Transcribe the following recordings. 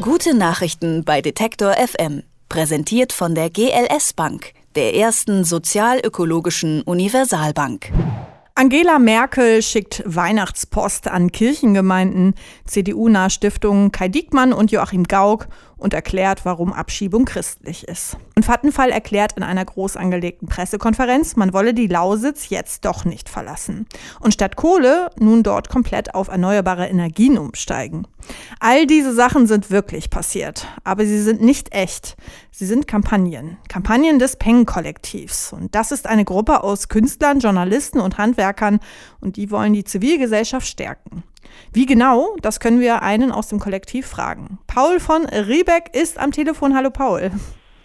Gute Nachrichten bei Detektor FM. Präsentiert von der GLS Bank, der ersten sozialökologischen Universalbank. Angela Merkel schickt Weihnachtspost an Kirchengemeinden, CDU-nahe Stiftungen Kai Diekmann und Joachim Gauck und erklärt, warum Abschiebung christlich ist. Und Vattenfall erklärt in einer groß angelegten Pressekonferenz, man wolle die Lausitz jetzt doch nicht verlassen. Und statt Kohle nun dort komplett auf erneuerbare Energien umsteigen. All diese Sachen sind wirklich passiert, aber sie sind nicht echt. Sie sind Kampagnen. Kampagnen des Peng-Kollektivs. Und das ist eine Gruppe aus Künstlern, Journalisten und Handwerkern und die wollen die Zivilgesellschaft stärken. Wie genau, das können wir einen aus dem Kollektiv fragen. Paul von Riebeck ist am Telefon. Hallo Paul.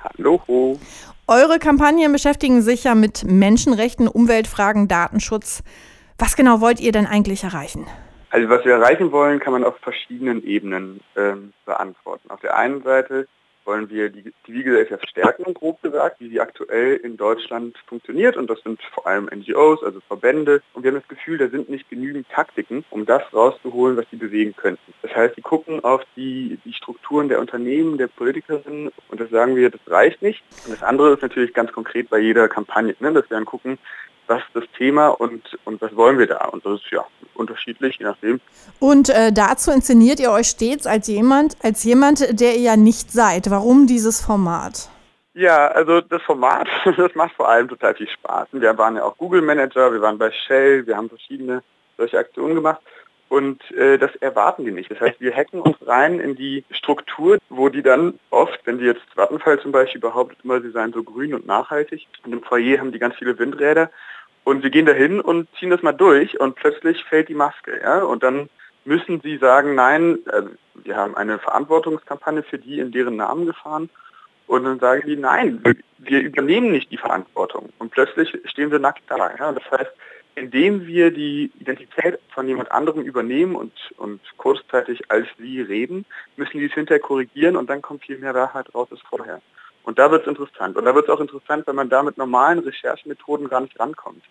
Hallo. Eure Kampagnen beschäftigen sich ja mit Menschenrechten, Umweltfragen, Datenschutz. Was genau wollt ihr denn eigentlich erreichen? Also was wir erreichen wollen, kann man auf verschiedenen Ebenen ähm, beantworten. Auf der einen Seite wollen wir die Zivilgesellschaft stärken, grob gesagt, wie sie aktuell in Deutschland funktioniert. Und das sind vor allem NGOs, also Verbände. Und wir haben das Gefühl, da sind nicht genügend Taktiken, um das rauszuholen, was sie bewegen könnten. Das heißt, sie gucken auf die, die Strukturen der Unternehmen, der Politikerinnen und das sagen wir, das reicht nicht. Und das andere ist natürlich ganz konkret bei jeder Kampagne, ne, dass wir dann gucken, was ist das Thema und, und was wollen wir da? Und das ist ja unterschiedlich, je nachdem. Und äh, dazu inszeniert ihr euch stets als jemand, als jemand, der ihr ja nicht seid. Warum dieses Format? Ja, also das Format, das macht vor allem total viel Spaß. Wir waren ja auch Google Manager, wir waren bei Shell, wir haben verschiedene solche Aktionen gemacht. Und äh, das erwarten die nicht. Das heißt, wir hacken uns rein in die Struktur, wo die dann oft, wenn die jetzt Vattenfall zum Beispiel behauptet immer, sie seien so grün und nachhaltig, in dem Foyer haben die ganz viele Windräder und wir gehen dahin und ziehen das mal durch und plötzlich fällt die Maske. Ja? Und dann müssen sie sagen, nein, also wir haben eine Verantwortungskampagne für die in deren Namen gefahren. Und dann sagen die, nein, wir übernehmen nicht die Verantwortung. Und plötzlich stehen wir nackt da. Ja? Das heißt, indem wir die Identität von jemand anderem übernehmen und, und kurzzeitig als sie reden, müssen die es hinterher korrigieren und dann kommt viel mehr Wahrheit raus als vorher. Und da wird es interessant. Und da wird es auch interessant, wenn man da mit normalen Recherchemethoden gar nicht rankommt.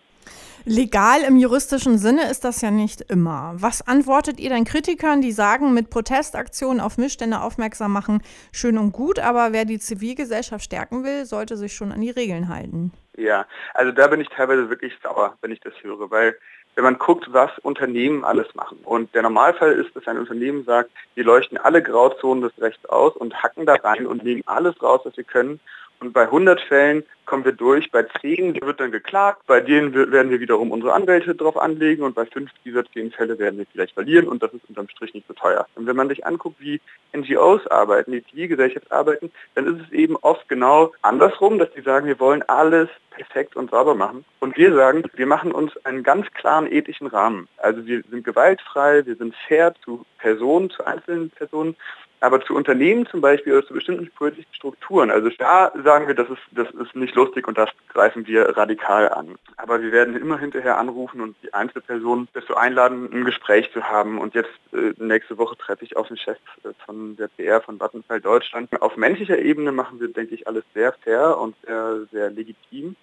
Legal im juristischen Sinne ist das ja nicht immer. Was antwortet ihr denn Kritikern, die sagen, mit Protestaktionen auf Missstände aufmerksam machen, schön und gut, aber wer die Zivilgesellschaft stärken will, sollte sich schon an die Regeln halten? Ja, also da bin ich teilweise wirklich sauer, wenn ich das höre, weil wenn man guckt, was Unternehmen alles machen. Und der Normalfall ist, dass ein Unternehmen sagt, wir leuchten alle Grauzonen des Rechts aus und hacken da rein und nehmen alles raus, was wir können. Und bei 100 Fällen kommen wir durch, bei 10 wird dann geklagt, bei denen werden wir wiederum unsere Anwälte drauf anlegen und bei 5 dieser 10 Fälle werden wir vielleicht verlieren und das ist unterm Strich nicht so teuer. Und wenn man sich anguckt, wie NGOs arbeiten, die Zivilgesellschaft arbeiten, dann ist es eben oft genau andersrum, dass die sagen, wir wollen alles perfekt und sauber machen. Und wir sagen, wir machen uns einen ganz klaren ethischen Rahmen. Also wir sind gewaltfrei, wir sind fair zu Personen, zu einzelnen Personen, aber zu Unternehmen zum Beispiel oder zu bestimmten politischen Strukturen. Also da sagen wir, das ist, das ist nicht lustig und das greifen wir radikal an. Aber wir werden immer hinterher anrufen und die Einzelpersonen dazu einladen, ein Gespräch zu haben. Und jetzt äh, nächste Woche treffe ich auf den Chef äh, von der PR von Vattenfall Deutschland. Auf menschlicher Ebene machen wir, denke ich, alles sehr fair und sehr, sehr legitim.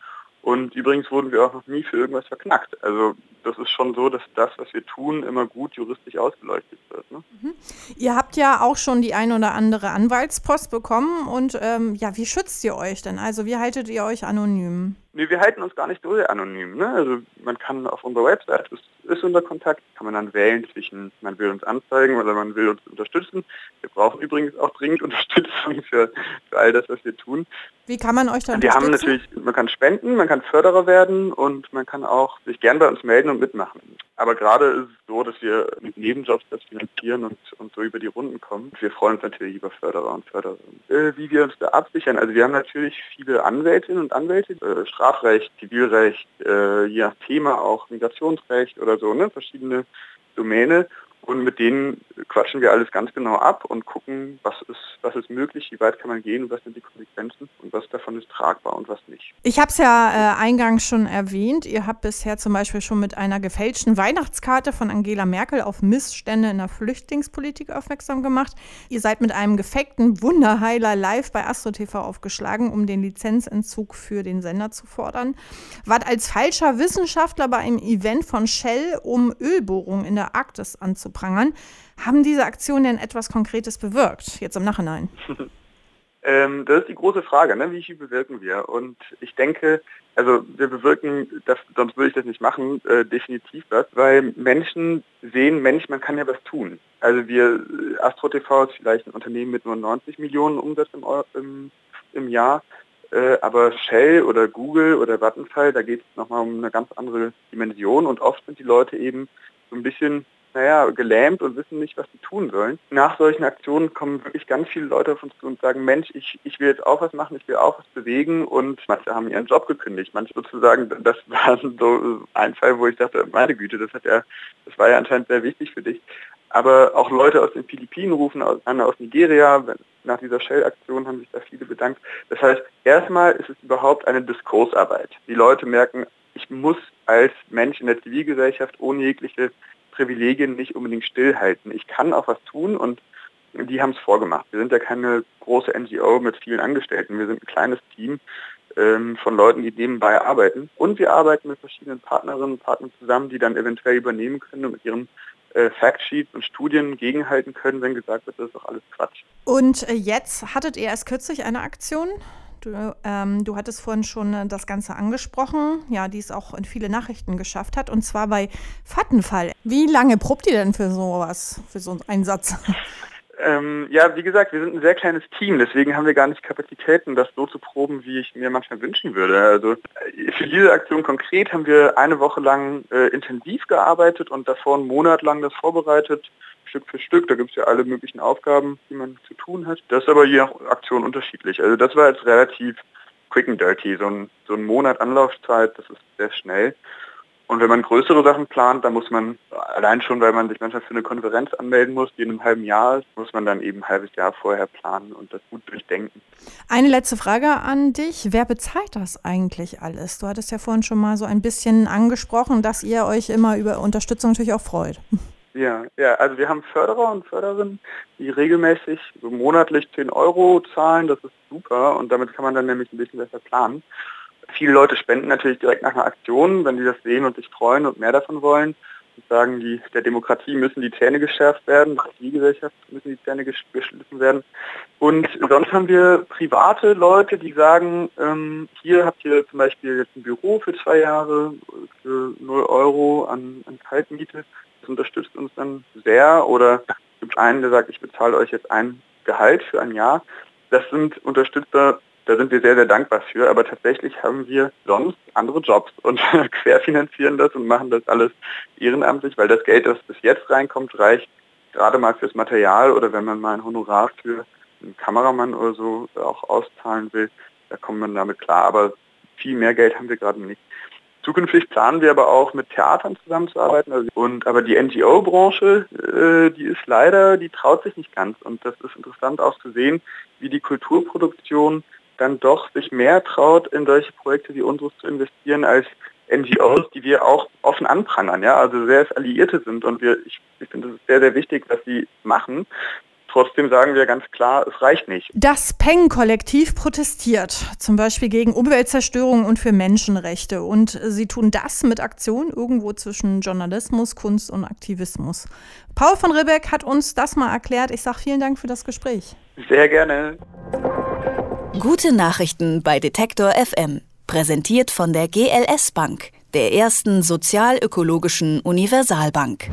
Und übrigens wurden wir auch noch nie für irgendwas verknackt. Also das ist schon so, dass das, was wir tun, immer gut juristisch ausgeleuchtet wird. Ne? Mhm. Ihr habt ja auch schon die ein oder andere Anwaltspost bekommen und ähm, ja, wie schützt ihr euch denn? Also wie haltet ihr euch anonym? Nee, wir halten uns gar nicht so sehr anonym. Ne? Also man kann auf unserer Website, das ist unser Kontakt, kann man dann wählen zwischen, man will uns anzeigen oder man will uns unterstützen. Wir brauchen übrigens auch dringend Unterstützung für, für all das, was wir tun. Wie kann man euch dann Wir haben natürlich, man kann spenden, man kann Förderer werden und man kann auch sich gern bei uns melden und mitmachen. Aber gerade ist es so, dass wir mit Nebenjobs das finanzieren und, und so über die Runden kommen. Wir freuen uns natürlich über Förderer und Fördererinnen. Äh, wie wir uns da absichern, also wir haben natürlich viele Anwältinnen und Anwälte, äh, Strafrecht, Zivilrecht, äh, je nach Thema auch Migrationsrecht oder so, ne, verschiedene Domäne. Und mit denen quatschen wir alles ganz genau ab und gucken, was ist, was ist möglich, wie weit kann man gehen, was sind die Konsequenzen und was davon ist tragbar und was nicht. Ich habe es ja äh, eingangs schon erwähnt. Ihr habt bisher zum Beispiel schon mit einer gefälschten Weihnachtskarte von Angela Merkel auf Missstände in der Flüchtlingspolitik aufmerksam gemacht. Ihr seid mit einem gefakten Wunderheiler live bei Astro TV aufgeschlagen, um den Lizenzentzug für den Sender zu fordern. Wart als falscher Wissenschaftler bei einem Event von Shell, um Ölbohrungen in der Arktis anzubieten anzuprangern. Haben diese Aktionen denn etwas Konkretes bewirkt, jetzt im Nachhinein? ähm, das ist die große Frage, ne? wie viel bewirken wir? Und ich denke, also wir bewirken, das, sonst würde ich das nicht machen, äh, definitiv was, weil Menschen sehen, Mensch, man kann ja was tun. Also wir, Astro TV ist vielleicht ein Unternehmen mit nur 90 Millionen Umsatz im, im, im Jahr, äh, aber Shell oder Google oder Vattenfall, da geht es nochmal um eine ganz andere Dimension und oft sind die Leute eben so ein bisschen naja, gelähmt und wissen nicht, was sie tun sollen. Nach solchen Aktionen kommen wirklich ganz viele Leute auf uns zu und sagen, Mensch, ich, ich will jetzt auch was machen, ich will auch was bewegen und manche haben ihren Job gekündigt. Manche sozusagen, das war so ein Fall, wo ich dachte, meine Güte, das hat ja, das war ja anscheinend sehr wichtig für dich. Aber auch Leute aus den Philippinen rufen an, aus Nigeria. Nach dieser Shell-Aktion haben sich da viele bedankt. Das heißt, erstmal ist es überhaupt eine Diskursarbeit. Die Leute merken, ich muss als Mensch in der Zivilgesellschaft ohne jegliche Privilegien nicht unbedingt stillhalten. Ich kann auch was tun und die haben es vorgemacht. Wir sind ja keine große NGO mit vielen Angestellten. Wir sind ein kleines Team ähm, von Leuten, die nebenbei arbeiten. Und wir arbeiten mit verschiedenen Partnerinnen und Partnern zusammen, die dann eventuell übernehmen können und mit ihren äh, Factsheets und Studien gegenhalten können, wenn gesagt wird, das ist doch alles Quatsch. Und äh, jetzt hattet ihr erst kürzlich eine Aktion Du, ähm, du hattest vorhin schon äh, das Ganze angesprochen, ja, die es auch in viele Nachrichten geschafft hat, und zwar bei Vattenfall. Wie lange probt ihr denn für sowas, für so einen Satz? Ähm, ja, wie gesagt, wir sind ein sehr kleines Team, deswegen haben wir gar nicht Kapazitäten, das so zu proben, wie ich mir manchmal wünschen würde. Also äh, für diese Aktion konkret haben wir eine Woche lang äh, intensiv gearbeitet und davor einen Monat lang das vorbereitet Stück für Stück. Da gibt es ja alle möglichen Aufgaben, die man zu tun hat. Das ist aber je nach Aktion unterschiedlich. Also das war jetzt relativ quick and dirty. So ein, so ein Monat Anlaufzeit, das ist sehr schnell. Und wenn man größere Sachen plant, dann muss man allein schon, weil man sich manchmal für eine Konferenz anmelden muss, die in einem halben Jahr ist, muss man dann eben ein halbes Jahr vorher planen und das gut durchdenken. Eine letzte Frage an dich. Wer bezahlt das eigentlich alles? Du hattest ja vorhin schon mal so ein bisschen angesprochen, dass ihr euch immer über Unterstützung natürlich auch freut. Ja, ja, also wir haben Förderer und Förderinnen, die regelmäßig monatlich 10 Euro zahlen, das ist super und damit kann man dann nämlich ein bisschen besser planen. Viele Leute spenden natürlich direkt nach einer Aktion, wenn sie das sehen und sich freuen und mehr davon wollen und sagen, die, der Demokratie müssen die Zähne geschärft werden, der Zivilgesellschaft müssen die Zähne geschliffen werden. Und sonst haben wir private Leute, die sagen, ähm, hier habt ihr zum Beispiel jetzt ein Büro für zwei Jahre für 0 Euro an, an Kaltmiete unterstützt uns dann sehr. Oder es gibt einen, der sagt, ich bezahle euch jetzt ein Gehalt für ein Jahr. Das sind Unterstützer, da sind wir sehr, sehr dankbar für. Aber tatsächlich haben wir sonst andere Jobs und querfinanzieren das und machen das alles ehrenamtlich, weil das Geld, das bis jetzt reinkommt, reicht gerade mal fürs Material oder wenn man mal ein Honorar für einen Kameramann oder so auch auszahlen will, da kommt man damit klar. Aber viel mehr Geld haben wir gerade nicht. Zukünftig planen wir aber auch mit Theatern zusammenzuarbeiten. Also, und aber die NGO-Branche, äh, die ist leider, die traut sich nicht ganz. Und das ist interessant auch zu sehen, wie die Kulturproduktion dann doch sich mehr traut, in solche Projekte wie unseres zu investieren, als NGOs, die wir auch offen anprangern, ja, also sehr Alliierte sind und wir, ich, ich finde, es sehr, sehr wichtig, was sie machen. Trotzdem sagen wir ganz klar, es reicht nicht. Das Peng-Kollektiv protestiert, zum Beispiel gegen Umweltzerstörung und für Menschenrechte. Und sie tun das mit Aktionen irgendwo zwischen Journalismus, Kunst und Aktivismus. Paul von Ribbeck hat uns das mal erklärt. Ich sage vielen Dank für das Gespräch. Sehr gerne. Gute Nachrichten bei Detektor FM. Präsentiert von der GLS Bank, der ersten sozialökologischen Universalbank.